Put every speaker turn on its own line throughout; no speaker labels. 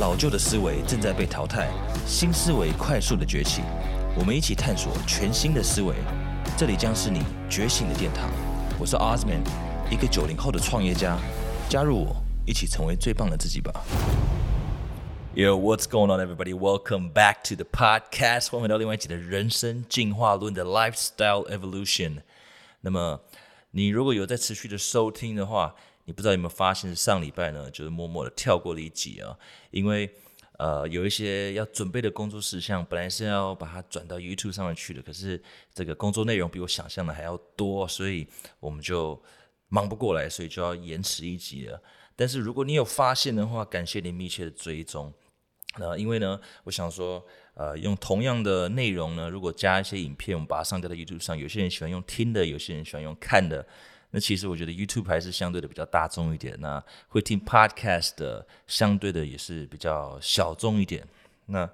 老旧的思维正在被淘汰，新思维快速的崛起。我们一起探索全新的思维，这里将是你觉醒的殿堂。我是 Osman，一个九零后的创业家。加入我，一起成为最棒的自己吧。Yo, what's going on, everybody? Welcome back to the podcast. 欢迎到另外一集的人生进化论的 Lifestyle Evolution。那么，你如果有在持续的收听的话，你不知道有没有发现，上礼拜呢，就是默默的跳过了一集啊，因为呃有一些要准备的工作事项，本来是要把它转到 YouTube 上面去的，可是这个工作内容比我想象的还要多，所以我们就忙不过来，所以就要延迟一集了。但是如果你有发现的话，感谢你密切的追踪。那因为呢，我想说，呃，用同样的内容呢，如果加一些影片，我们把它上架到 YouTube 上，有些人喜欢用听的，有些人喜欢用看的。那其实我觉得 YouTube 还是相对的比较大众一点，那会听 Podcast 的相对的也是比较小众一点。那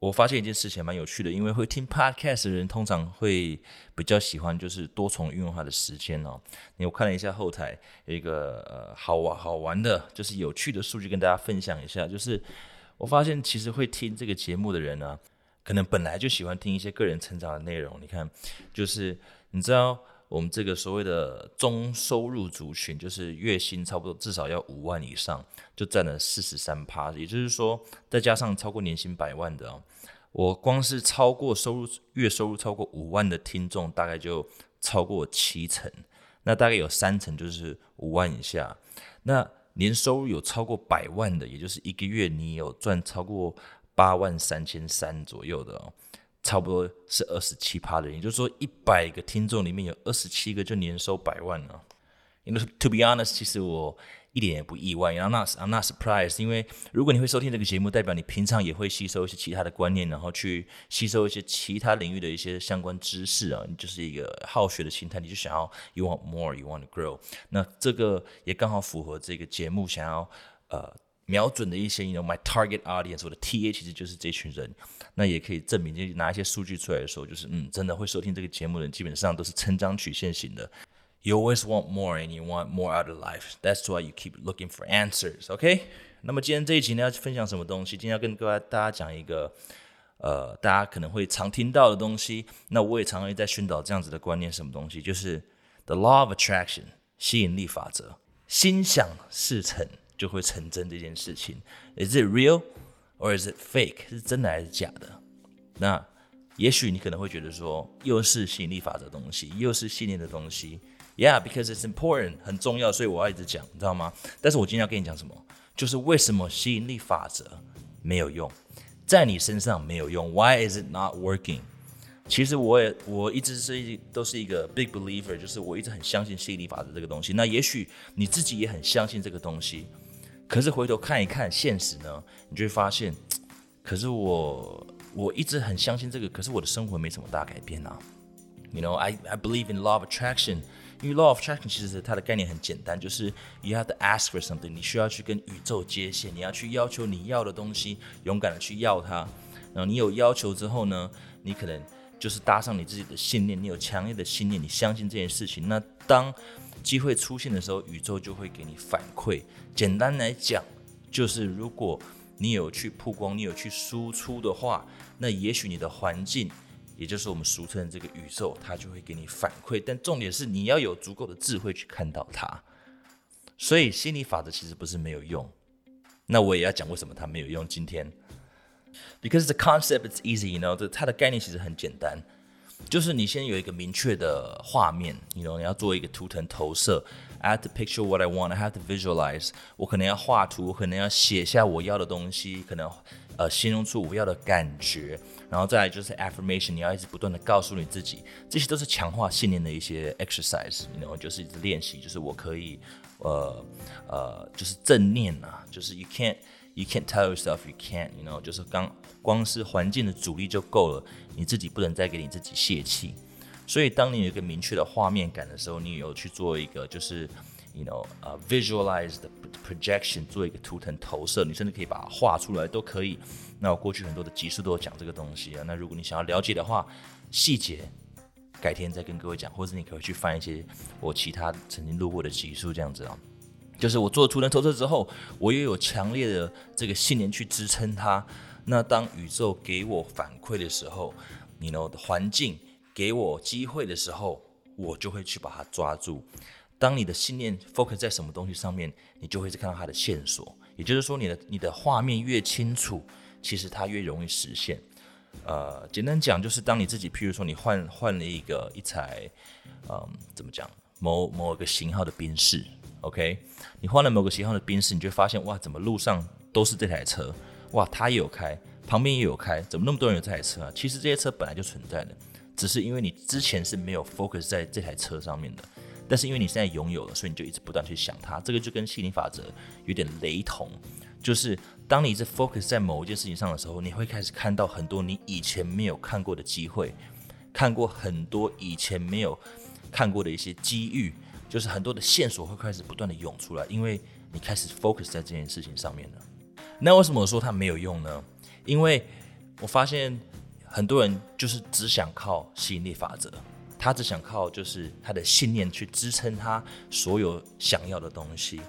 我发现一件事情蛮有趣的，因为会听 Podcast 的人通常会比较喜欢就是多重运用它的时间哦。我看了一下后台有一个呃好玩好玩的，就是有趣的数据跟大家分享一下，就是我发现其实会听这个节目的人呢，可能本来就喜欢听一些个人成长的内容。你看，就是你知道。我们这个所谓的中收入族群，就是月薪差不多至少要五万以上，就占了四十三趴。也就是说，再加上超过年薪百万的哦，我光是超过收入月收入超过五万的听众，大概就超过七成。那大概有三成就是五万以下。那年收入有超过百万的，也就是一个月你有赚超过八万三千三左右的哦。差不多是二十七趴的，也就是说，一百个听众里面有二十七个就年收百万了。因为 to be honest，其实我一点也不意外，I'm not I'm not surprised。因为如果你会收听这个节目，代表你平常也会吸收一些其他的观念，然后去吸收一些其他领域的一些相关知识啊。你就是一个好学的心态，你就想要 you want more，you want to grow。那这个也刚好符合这个节目想要呃。瞄准的一些，you know my target audience，我的 TA 其实就是这群人，那也可以证明，就拿一些数据出来的时候，就是嗯，真的会收听这个节目的人，基本上都是成长曲线型的。You always want more and you want more out of life. That's why you keep looking for answers. OK？那么今天这一集呢，要分享什么东西？今天要跟各位大家讲一个，呃，大家可能会常听到的东西。那我也常常在宣导这样子的观念，什么东西？就是 the law of attraction，吸引力法则，心想事成。就会成真这件事情，Is it real or is it fake？是真的还是假的？那也许你可能会觉得说，又是吸引力法则东西，又是信念的东西，Yeah，because it's important，很重要，所以我要一直讲，你知道吗？但是我今天要跟你讲什么？就是为什么吸引力法则没有用，在你身上没有用？Why is it not working？其实我也我一直是一都是一个 big believer，就是我一直很相信吸引力法则这个东西。那也许你自己也很相信这个东西。可是回头看一看现实呢，你就会发现，可是我我一直很相信这个，可是我的生活没什么大改变啊。You know, I I believe in law of attraction，因为 law of attraction 其实它的概念很简单，就是 you have to ask for something，你需要去跟宇宙接线，你要去要求你要的东西，勇敢的去要它。然后你有要求之后呢，你可能就是搭上你自己的信念，你有强烈的信念，你相信这件事情。那当机会出现的时候，宇宙就会给你反馈。简单来讲，就是如果你有去曝光，你有去输出的话，那也许你的环境，也就是我们俗称的这个宇宙，它就会给你反馈。但重点是你要有足够的智慧去看到它。所以心理法则其实不是没有用。那我也要讲为什么它没有用。今天，because the concept is easy，you know，它的概念其实很简单。就是你先有一个明确的画面，你 know 你要做一个图腾投射。I have to picture what I want. I have to visualize. 我可能要画图，可能要写下我要的东西，可能呃形容出我要的感觉。然后再来就是 affirmation，你要一直不断的告诉你自己，这些都是强化信念的一些 exercise。你 know 就是一直练习，就是我可以呃呃就是正念啊，就是 you can't you can't tell yourself you can't. You know 就是刚光是环境的阻力就够了。你自己不能再给你自己泄气，所以当你有一个明确的画面感的时候，你有去做一个就是，you know，呃，visualize 的 projection，做一个图腾投射，你甚至可以把它画出来都可以。那我过去很多的集数都有讲这个东西啊。那如果你想要了解的话，细节改天再跟各位讲，或者你可以去翻一些我其他曾经录过的集数这样子啊。就是我做出人投射之后，我也有强烈的这个信念去支撑它。那当宇宙给我反馈的时候，你 know 的环境给我机会的时候，我就会去把它抓住。当你的信念 focus 在什么东西上面，你就会看到它的线索。也就是说，你的你的画面越清楚，其实它越容易实现。呃，简单讲就是，当你自己，譬如说你换换了一个一台，嗯，怎么讲，某某个型号的宾士，OK，你换了某个型号的宾士，你就发现哇，怎么路上都是这台车，哇，它也有开，旁边也有开，怎么那么多人有这台车啊？其实这些车本来就存在的，只是因为你之前是没有 focus 在这台车上面的，但是因为你现在拥有了，所以你就一直不断去想它，这个就跟吸引力法则有点雷同，就是。当你在 focus 在某一件事情上的时候，你会开始看到很多你以前没有看过的机会，看过很多以前没有看过的一些机遇，就是很多的线索会开始不断的涌出来，因为你开始 focus 在这件事情上面了。那为什么我说它没有用呢？因为我发现很多人就是只想靠吸引力法则，他只想靠就是他的信念去支撑他所有想要的东西。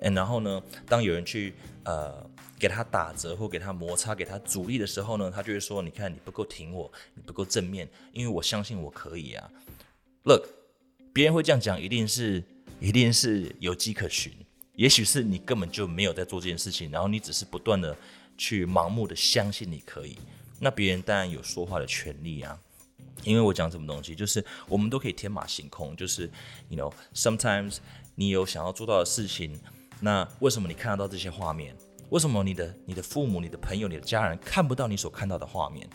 嗯，然后呢，当有人去呃。给他打折或给他摩擦、给他阻力的时候呢，他就会说：“你看你不够挺我，你不够正面，因为我相信我可以啊。” Look，别人会这样讲，一定是一定是有迹可循。也许是你根本就没有在做这件事情，然后你只是不断的去盲目的相信你可以。那别人当然有说话的权利啊。因为我讲什么东西，就是我们都可以天马行空，就是 you know sometimes 你有想要做到的事情，那为什么你看得到这些画面？为什么你的、你的父母、你的朋友、你的家人看不到你所看到的画面？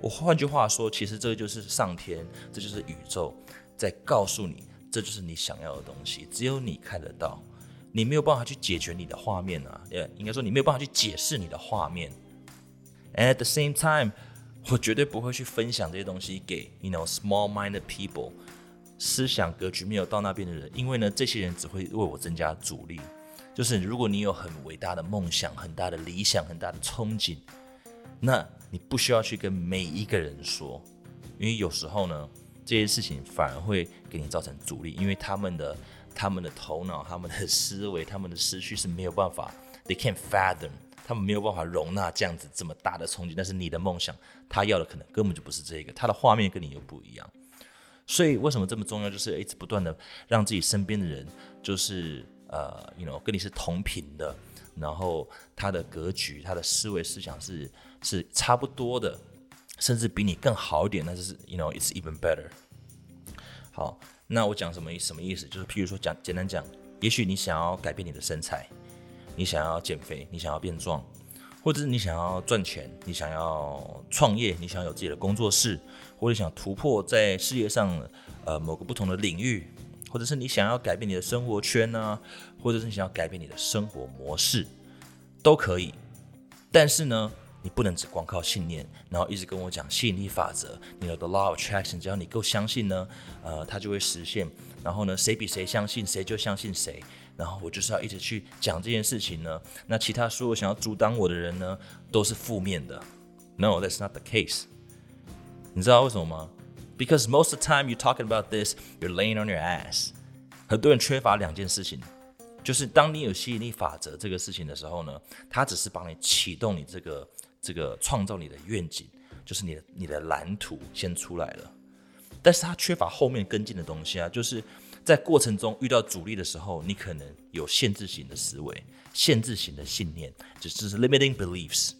我换句话说，其实这个就是上天，这就是宇宙在告诉你，这就是你想要的东西，只有你看得到，你没有办法去解决你的画面啊，也应该说你没有办法去解释你的画面。At the same time，我绝对不会去分享这些东西给 you know small-minded people，思想格局没有到那边的人，因为呢，这些人只会为我增加阻力。就是如果你有很伟大的梦想、很大的理想、很大的憧憬，那你不需要去跟每一个人说，因为有时候呢，这些事情反而会给你造成阻力，因为他们的、他们的头脑、他们的思维、他们的思绪是没有办法，they can't fathom，他们没有办法容纳这样子这么大的冲击。但是你的梦想，他要的可能根本就不是这个，他的画面跟你又不一样。所以为什么这么重要？就是一直不断的让自己身边的人，就是。呃，you know，跟你是同频的，然后他的格局、他的思维思想是是差不多的，甚至比你更好一点，那就是 you know，it's even better。好，那我讲什么意什么意思？就是譬如说讲简单讲，也许你想要改变你的身材，你想要减肥，你想要变壮，或者是你想要赚钱，你想要创业，你想要有自己的工作室，或者想突破在事业上呃某个不同的领域。或者是你想要改变你的生活圈呢，或者是你想要改变你的生活模式，都可以。但是呢，你不能只光靠信念，然后一直跟我讲吸引力法则，你的 law of attraction，只要你够相信呢，呃，它就会实现。然后呢，谁比谁相信，谁就相信谁。然后我就是要一直去讲这件事情呢。那其他所有想要阻挡我的人呢，都是负面的。No，that's not the case。你知道为什么吗？Because most of the time you talking about this, you're laying on your ass。很多人缺乏两件事情，就是当你有吸引力法则这个事情的时候呢，它只是帮你启动你这个这个创造你的愿景，就是你的你的蓝图先出来了，但是它缺乏后面跟进的东西啊，就是在过程中遇到阻力的时候，你可能有限制型的思维、限制型的信念，就是 limiting beliefs。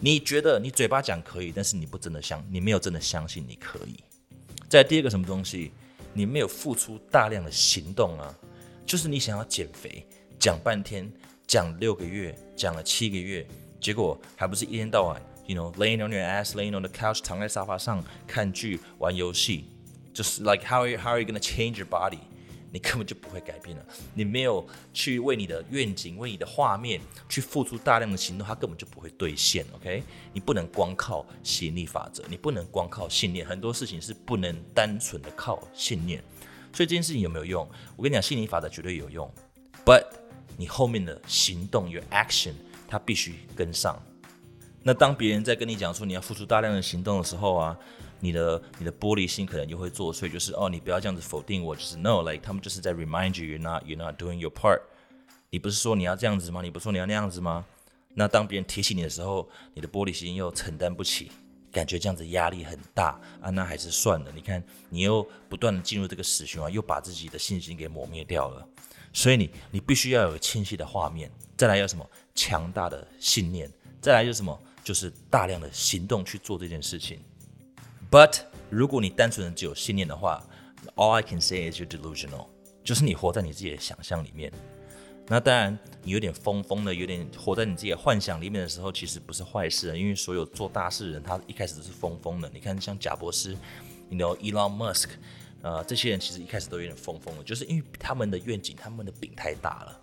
你觉得你嘴巴讲可以，但是你不真的相，你没有真的相信你可以。在第二个什么东西，你没有付出大量的行动啊，就是你想要减肥，讲半天，讲六个月，讲了七个月，结果还不是一天到晚，you know laying on your ass, laying on the couch，躺在沙发上看剧、玩游戏，，just like how are you, how are you gonna change your body？你根本就不会改变了。你没有去为你的愿景、为你的画面去付出大量的行动，它根本就不会兑现。OK，你不能光靠吸引力法则，你不能光靠信念，很多事情是不能单纯的靠信念。所以这件事情有没有用？我跟你讲，吸引力法则绝对有用，But 你后面的行动，your action，他必须跟上。那当别人在跟你讲说你要付出大量的行动的时候啊，你的你的玻璃心可能就会作祟，就是哦，你不要这样子否定我，就是 no，like 他们就是在 remind you you're not you're not doing your part。你不是说你要这样子吗？你不是说你要那样子吗？那当别人提醒你的时候，你的玻璃心又承担不起，感觉这样子压力很大啊，那还是算了。你看，你又不断的进入这个死循环，又把自己的信心给磨灭掉了。所以你你必须要有清晰的画面，再来要什么强大的信念，再来就是什么，就是大量的行动去做这件事情。But 如果你单纯的只有信念的话，All I can say is you're delusional，就是你活在你自己的想象里面。那当然，你有点疯疯的，有点活在你自己的幻想里面的时候，其实不是坏事啊。因为所有做大事的人，他一开始都是疯疯的。你看，像贾博士，你 know Elon Musk，呃，这些人其实一开始都有点疯疯的，就是因为他们的愿景，他们的饼太大了，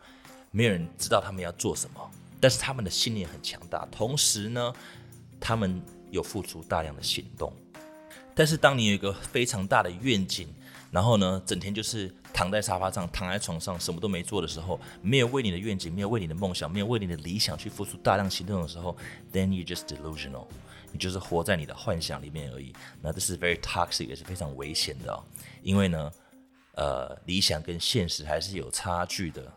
没有人知道他们要做什么。但是他们的信念很强大，同时呢，他们有付出大量的行动。但是当你有一个非常大的愿景，然后呢，整天就是躺在沙发上、躺在床上，什么都没做的时候，没有为你的愿景、没有为你的梦想、没有为你的理想去付出大量行动的时候，then you just delusional，你就是活在你的幻想里面而已。那这是 very toxic，也是非常危险的，因为呢，呃，理想跟现实还是有差距的。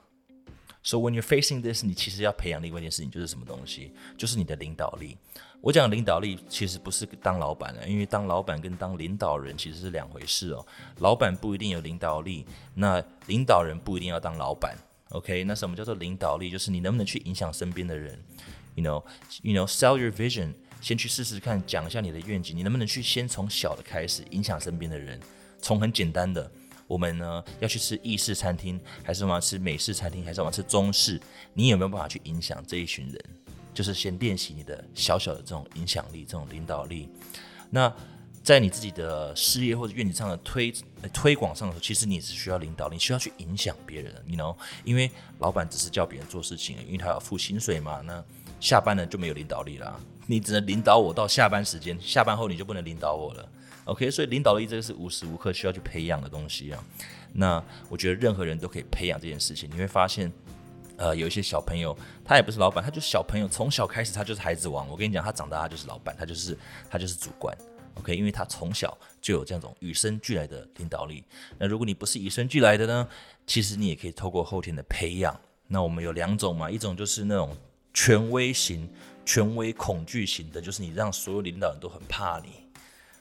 So when you're facing this，你其实要培养另外一件事情，就是什么东西？就是你的领导力。我讲领导力其实不是当老板的，因为当老板跟当领导人其实是两回事哦。老板不一定有领导力，那领导人不一定要当老板。OK，那什么叫做领导力？就是你能不能去影响身边的人？You know，you know，sell your vision，先去试试看，讲一下你的愿景，你能不能去先从小的开始影响身边的人？从很简单的。我们呢要去吃意式餐厅，还是我们要吃美式餐厅，还是我们要吃中式？你有没有办法去影响这一群人？就是先练习你的小小的这种影响力、这种领导力。那在你自己的事业或者愿景上的推推广上的时候，其实你是需要领导，你需要去影响别人。你 know，因为老板只是叫别人做事情，因为他要付薪水嘛。那下班了就没有领导力了，你只能领导我到下班时间，下班后你就不能领导我了。OK，所以领导力这个是无时无刻需要去培养的东西啊。那我觉得任何人都可以培养这件事情。你会发现，呃，有一些小朋友，他也不是老板，他就是小朋友，从小开始他就是孩子王。我跟你讲，他长大他就是老板，他就是他就是主管。OK，因为他从小就有这样种与生俱来的领导力。那如果你不是与生俱来的呢，其实你也可以透过后天的培养。那我们有两种嘛，一种就是那种权威型、权威恐惧型的，就是你让所有领导人都很怕你。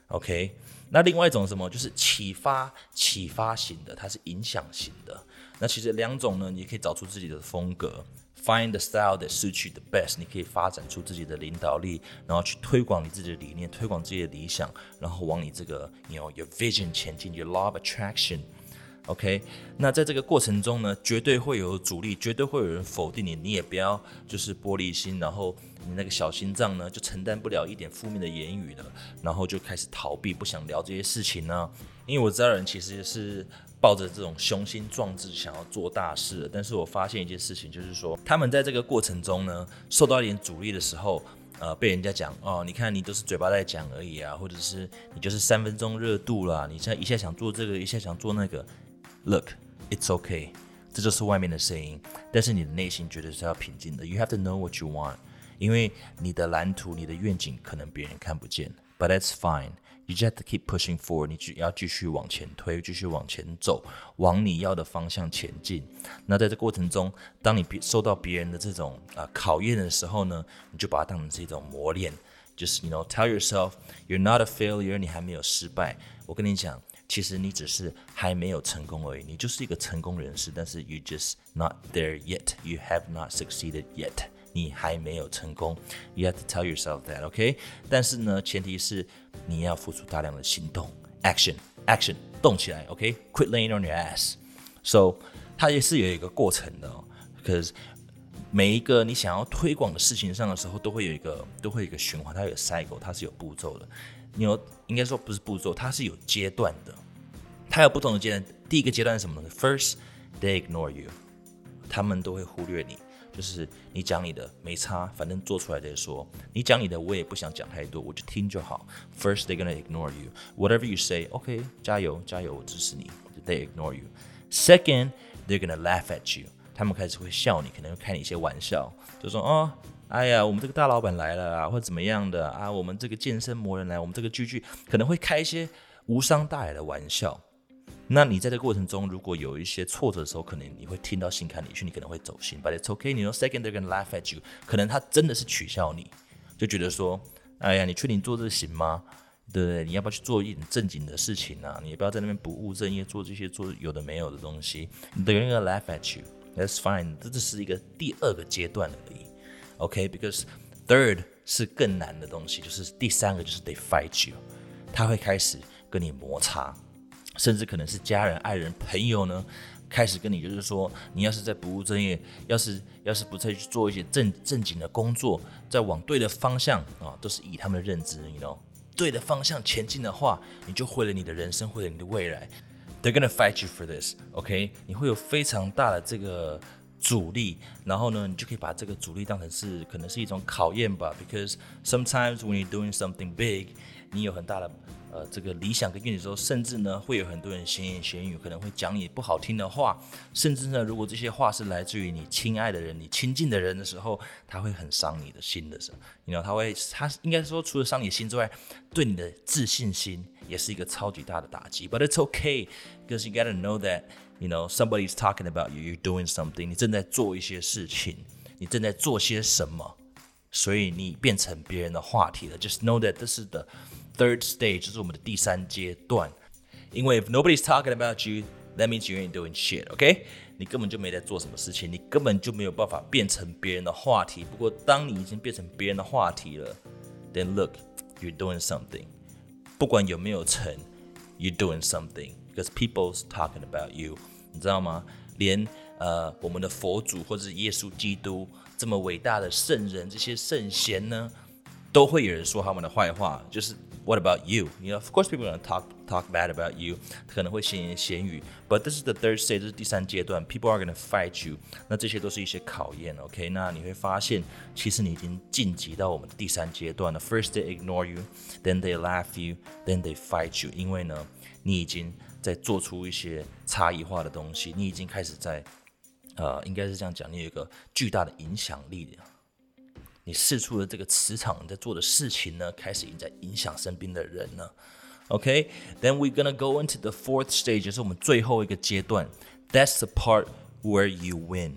OK，那另外一种什么就是启发启发型的，它是影响型的。那其实两种呢，你可以找出自己的风格，find the style that suits you the best。你可以发展出自己的领导力，然后去推广你自己的理念，推广自己的理想，然后往你这个，you know your vision 前进，your law of attraction。OK，那在这个过程中呢，绝对会有阻力，绝对会有人否定你，你也不要就是玻璃心，然后你那个小心脏呢就承担不了一点负面的言语了，然后就开始逃避，不想聊这些事情呢。因为我知道人其实是抱着这种雄心壮志想要做大事的，但是我发现一件事情，就是说他们在这个过程中呢，受到一点阻力的时候，呃，被人家讲哦，你看你都是嘴巴在讲而已啊，或者是你就是三分钟热度啦，你现在一下想做这个，一下想做那个。Look, it's okay. 这就是外面的声音，但是你的内心绝对是要平静的。You have to know what you want，因为你的蓝图、你的愿景可能别人看不见，But that's fine. You just have to keep pushing forward. 你只要继续往前推，继续往前走，往你要的方向前进。那在这过程中，当你受到别人的这种啊考验的时候呢，你就把它当成是一种磨练。就是 you know tell yourself you're not a failure，你还没有失败。我跟你讲。其实你只是还没有成功而已，你就是一个成功人士，但是 you just not there yet. You have not succeeded yet. 你还没有成功。You have to tell yourself that, OK？但是呢，前提是你要付出大量的行动，action, action，动起来，OK？Quit laying on your ass. So 它也是有一个过程的，because 每一个你想要推广的事情上的时候，都会有一个都会有一个循环，它有 cycle，它是有步骤的。你有应该说不是步骤，它是有阶段的，它有不同的阶段。第一个阶段是什么呢？First, they ignore you，他们都会忽略你，就是你讲你的没差，反正做出来再说。你讲你的，我也不想讲太多，我就听就好。First，they gonna ignore you. Whatever you say, OK，加油加油，我支持你。They ignore you. Second, they're gonna laugh at you. 他们开始会笑你，可能会开你一些玩笑，就说哦，哎呀，我们这个大老板来了啊，或者怎么样的啊，我们这个健身魔人来，我们这个聚聚可能会开一些无伤大雅的玩笑。那你在这个过程中，如果有一些挫折的时候，可能你会听到心坎里去，你可能会走心。But it's okay，你说 second they're gonna laugh at you，可能他真的是取笑你，就觉得说，哎呀，你确定做这行吗？对不对？你要不要去做一点正经的事情啊？你也不要在那边不务正业，做这些做有的没有的东西。They're gonna laugh at you That's fine。这只是一个第二个阶段而已。OK，because third 是更难的东西，就是第三个就是 they fight you，他会开始跟你摩擦。甚至可能是家人、爱人、朋友呢，开始跟你就是说，你要是在不务正业，要是要是不再去做一些正正经的工作，在往对的方向啊，都是以他们的认知，你 know，对的方向前进的话，你就毁了你的人生，毁了你的未来。They're gonna fight you for this，OK？你会有非常大的这个阻力，然后呢，你就可以把这个阻力当成是可能是一种考验吧，because sometimes when you're doing something big，你有很大的。呃，这个理想跟愿景的时候，甚至呢会有很多人闲言闲语，可能会讲你不好听的话，甚至呢，如果这些话是来自于你亲爱的人、你亲近的人的时候，他会很伤你的心的时候，你知道他会，他应该说除了伤你心之外，对你的自信心也是一个超级大的打击。But it's okay, because you gotta know that you know somebody's talking about you, you're doing something，你正在做一些事情，你正在做些什么，所以你变成别人的话题了。Just know that this is the Third stage 就是我们的第三阶段，因为 if nobody's talking about you, that means you ain't doing shit. OK，你根本就没在做什么事情，你根本就没有办法变成别人的话题。不过当你已经变成别人的话题了，then look, you're doing something. 不管有没有成，You doing something because people's talking about you. 你知道吗？连呃我们的佛祖或者是耶稣基督这么伟大的圣人，这些圣贤呢，都会有人说他们的坏话，就是。What about you? You know, of course, people are gonna talk talk bad about you，可能会闲言闲语。But this is the third stage，这是第三阶段。People are gonna fight you。那这些都是一些考验，OK？那你会发现，其实你已经晋级到我们第三阶段了。First they ignore you，then they laugh you，then they fight you。因为呢，你已经在做出一些差异化的东西，你已经开始在，呃，应该是这样讲，你有一个巨大的影响力。你试出的这个磁场，你在做的事情呢，开始已经在影响身边的人了。OK，then we're gonna go into the fourth stage，就是我们最后一个阶段。That's the part where you win，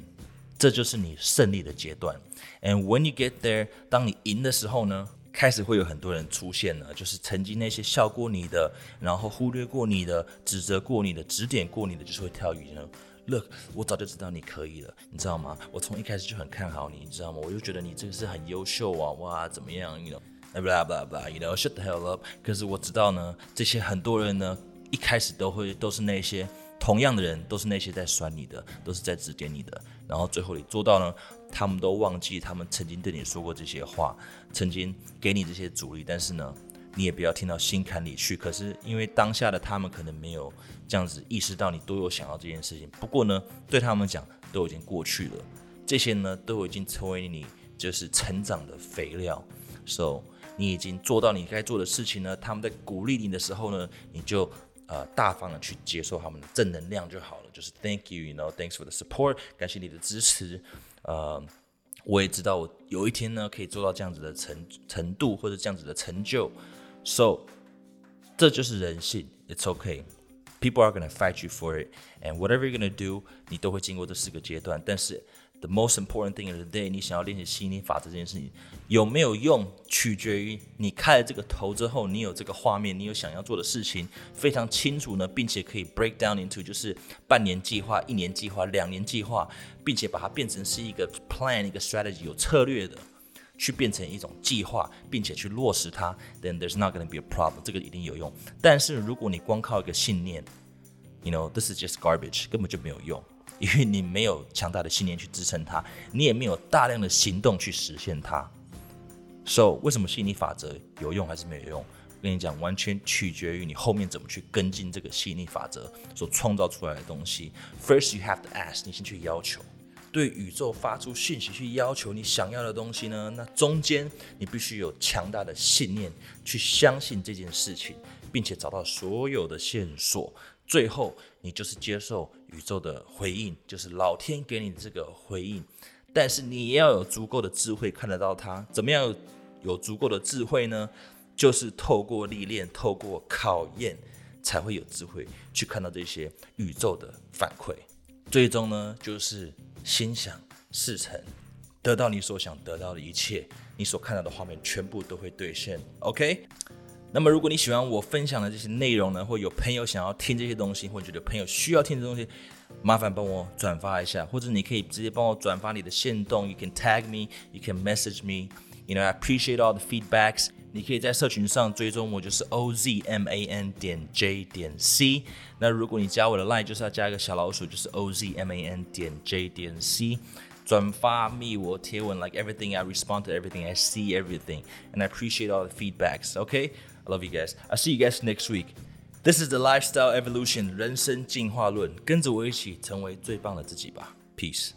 这就是你胜利的阶段。And when you get there，当你赢的时候呢，开始会有很多人出现了，就是曾经那些笑过你的，然后忽略过你的，指责过你的，指点过你的，就是会跳鱼呢。Look，我早就知道你可以了，你知道吗？我从一开始就很看好你，你知道吗？我就觉得你这个是很优秀啊，哇，怎么样？You know，blah blah blah，you know，shut the hell up。可是我知道呢，这些很多人呢，一开始都会都是那些同样的人，都是那些在酸你的，都是在指点你的，然后最后你做到呢，他们都忘记他们曾经对你说过这些话，曾经给你这些阻力，但是呢。你也不要听到心坎里去。可是因为当下的他们可能没有这样子意识到你都有想要这件事情。不过呢，对他们讲都已经过去了。这些呢都已经成为你就是成长的肥料。So 你已经做到你该做的事情呢。他们在鼓励你的时候呢，你就呃大方的去接受他们的正能量就好了。就是 Thank you，you know，thanks for the support，感谢你的支持。呃，我也知道我有一天呢可以做到这样子的程程度或者这样子的成就。So，这就是人性。It's okay. People are gonna fight you for it, and whatever you're gonna do，你都会经过这四个阶段。但是，the most important thing of the day，你想要练习吸引力法则这件事情有没有用，取决于你开了这个头之后，你有这个画面，你有想要做的事情非常清楚呢，并且可以 break down into 就是半年计划、一年计划、两年计划，并且把它变成是一个 plan、一个 strategy 有策略的。去变成一种计划，并且去落实它，then there's not going to be a problem。这个一定有用。但是如果你光靠一个信念，you know this is just garbage，根本就没有用，因为你没有强大的信念去支撑它，你也没有大量的行动去实现它。So 为什么吸引力法则有用还是没有用？我跟你讲，完全取决于你后面怎么去跟进这个吸引力法则所创造出来的东西。First you have to ask，你先去要求。对宇宙发出讯息，去要求你想要的东西呢？那中间你必须有强大的信念，去相信这件事情，并且找到所有的线索。最后，你就是接受宇宙的回应，就是老天给你这个回应。但是你要有足够的智慧看得到它。怎么样有足够的智慧呢？就是透过历练，透过考验，才会有智慧去看到这些宇宙的反馈。最终呢，就是心想事成，得到你所想得到的一切，你所看到的画面全部都会兑现。OK。那么，如果你喜欢我分享的这些内容呢，或有朋友想要听这些东西，或觉得朋友需要听这东西，麻烦帮我转发一下，或者你可以直接帮我转发你的线动，You can tag me, you can message me. You know, I appreciate all the feedbacks. 你可以在社群上追踪我，就是 O Z M A N 点 J 点 C。那如果你加我的 line，就是要加一个小老鼠，就是 O Z M A N 点 J 点 C。转发密我贴文，like everything I respond to everything, I see everything, and I appreciate all the feedbacks. Okay. Love you guys. I'll see you guys next week. This is the Lifestyle Evolution 人生进化论，跟着我一起成为最棒的自己吧。Peace.